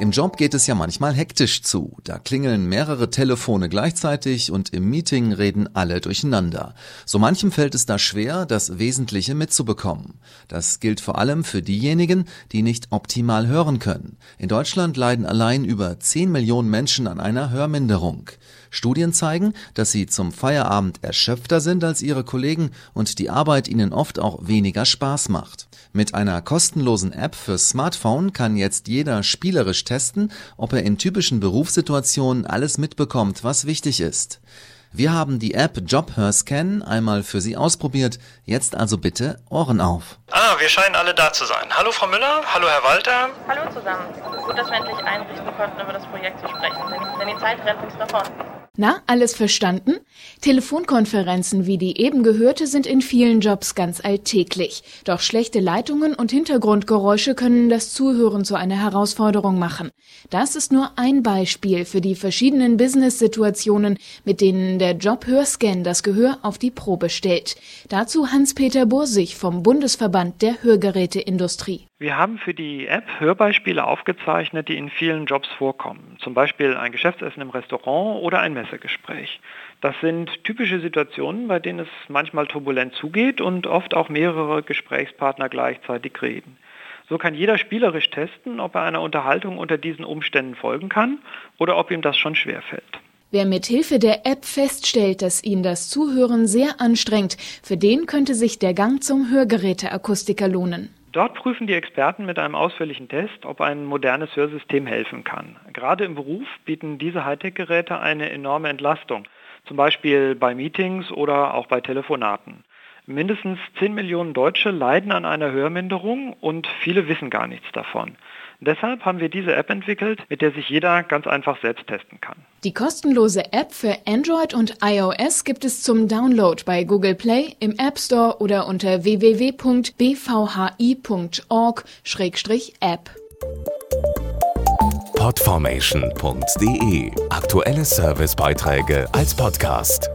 Im Job geht es ja manchmal hektisch zu. Da klingeln mehrere Telefone gleichzeitig und im Meeting reden alle durcheinander. So manchem fällt es da schwer, das Wesentliche mitzubekommen. Das gilt vor allem für diejenigen, die nicht optimal hören können. In Deutschland leiden allein über 10 Millionen Menschen an einer Hörminderung. Studien zeigen, dass sie zum Feierabend erschöpfter sind als ihre Kollegen und die Arbeit ihnen oft auch weniger Spaß macht. Mit einer kostenlosen App fürs Smartphone kann jetzt jeder spielerisch testen, ob er in typischen Berufssituationen alles mitbekommt, was wichtig ist. Wir haben die App JobHerScan einmal für Sie ausprobiert. Jetzt also bitte Ohren auf. Ah, wir scheinen alle da zu sein. Hallo Frau Müller, hallo Herr Walter. Hallo zusammen. Gut, dass wir endlich einrichten konnten, über das Projekt zu sprechen, denn die Zeit rennt uns davon. Na, alles verstanden? Telefonkonferenzen wie die eben gehörte sind in vielen Jobs ganz alltäglich. Doch schlechte Leitungen und Hintergrundgeräusche können das Zuhören zu einer Herausforderung machen. Das ist nur ein Beispiel für die verschiedenen Business-Situationen, mit denen der Job Hörscan das Gehör auf die Probe stellt. Dazu Hans-Peter Bursig vom Bundesverband der Hörgeräteindustrie. Wir haben für die App Hörbeispiele aufgezeichnet, die in vielen Jobs vorkommen. Zum Beispiel ein Geschäftsessen im Restaurant oder ein Messegespräch. Das sind typische Situationen, bei denen es manchmal turbulent zugeht und oft auch mehrere Gesprächspartner gleichzeitig reden. So kann jeder spielerisch testen, ob er einer Unterhaltung unter diesen Umständen folgen kann oder ob ihm das schon schwerfällt. Wer mit Hilfe der App feststellt, dass ihn das Zuhören sehr anstrengt, für den könnte sich der Gang zum Hörgeräteakustiker lohnen. Dort prüfen die Experten mit einem ausführlichen Test, ob ein modernes Hörsystem helfen kann. Gerade im Beruf bieten diese Hightech-Geräte eine enorme Entlastung, zum Beispiel bei Meetings oder auch bei Telefonaten. Mindestens 10 Millionen Deutsche leiden an einer Hörminderung und viele wissen gar nichts davon. Deshalb haben wir diese App entwickelt, mit der sich jeder ganz einfach selbst testen kann. Die kostenlose App für Android und iOS gibt es zum Download bei Google Play, im App Store oder unter www.bvhi.org-app. Podformation.de Aktuelle Servicebeiträge als Podcast.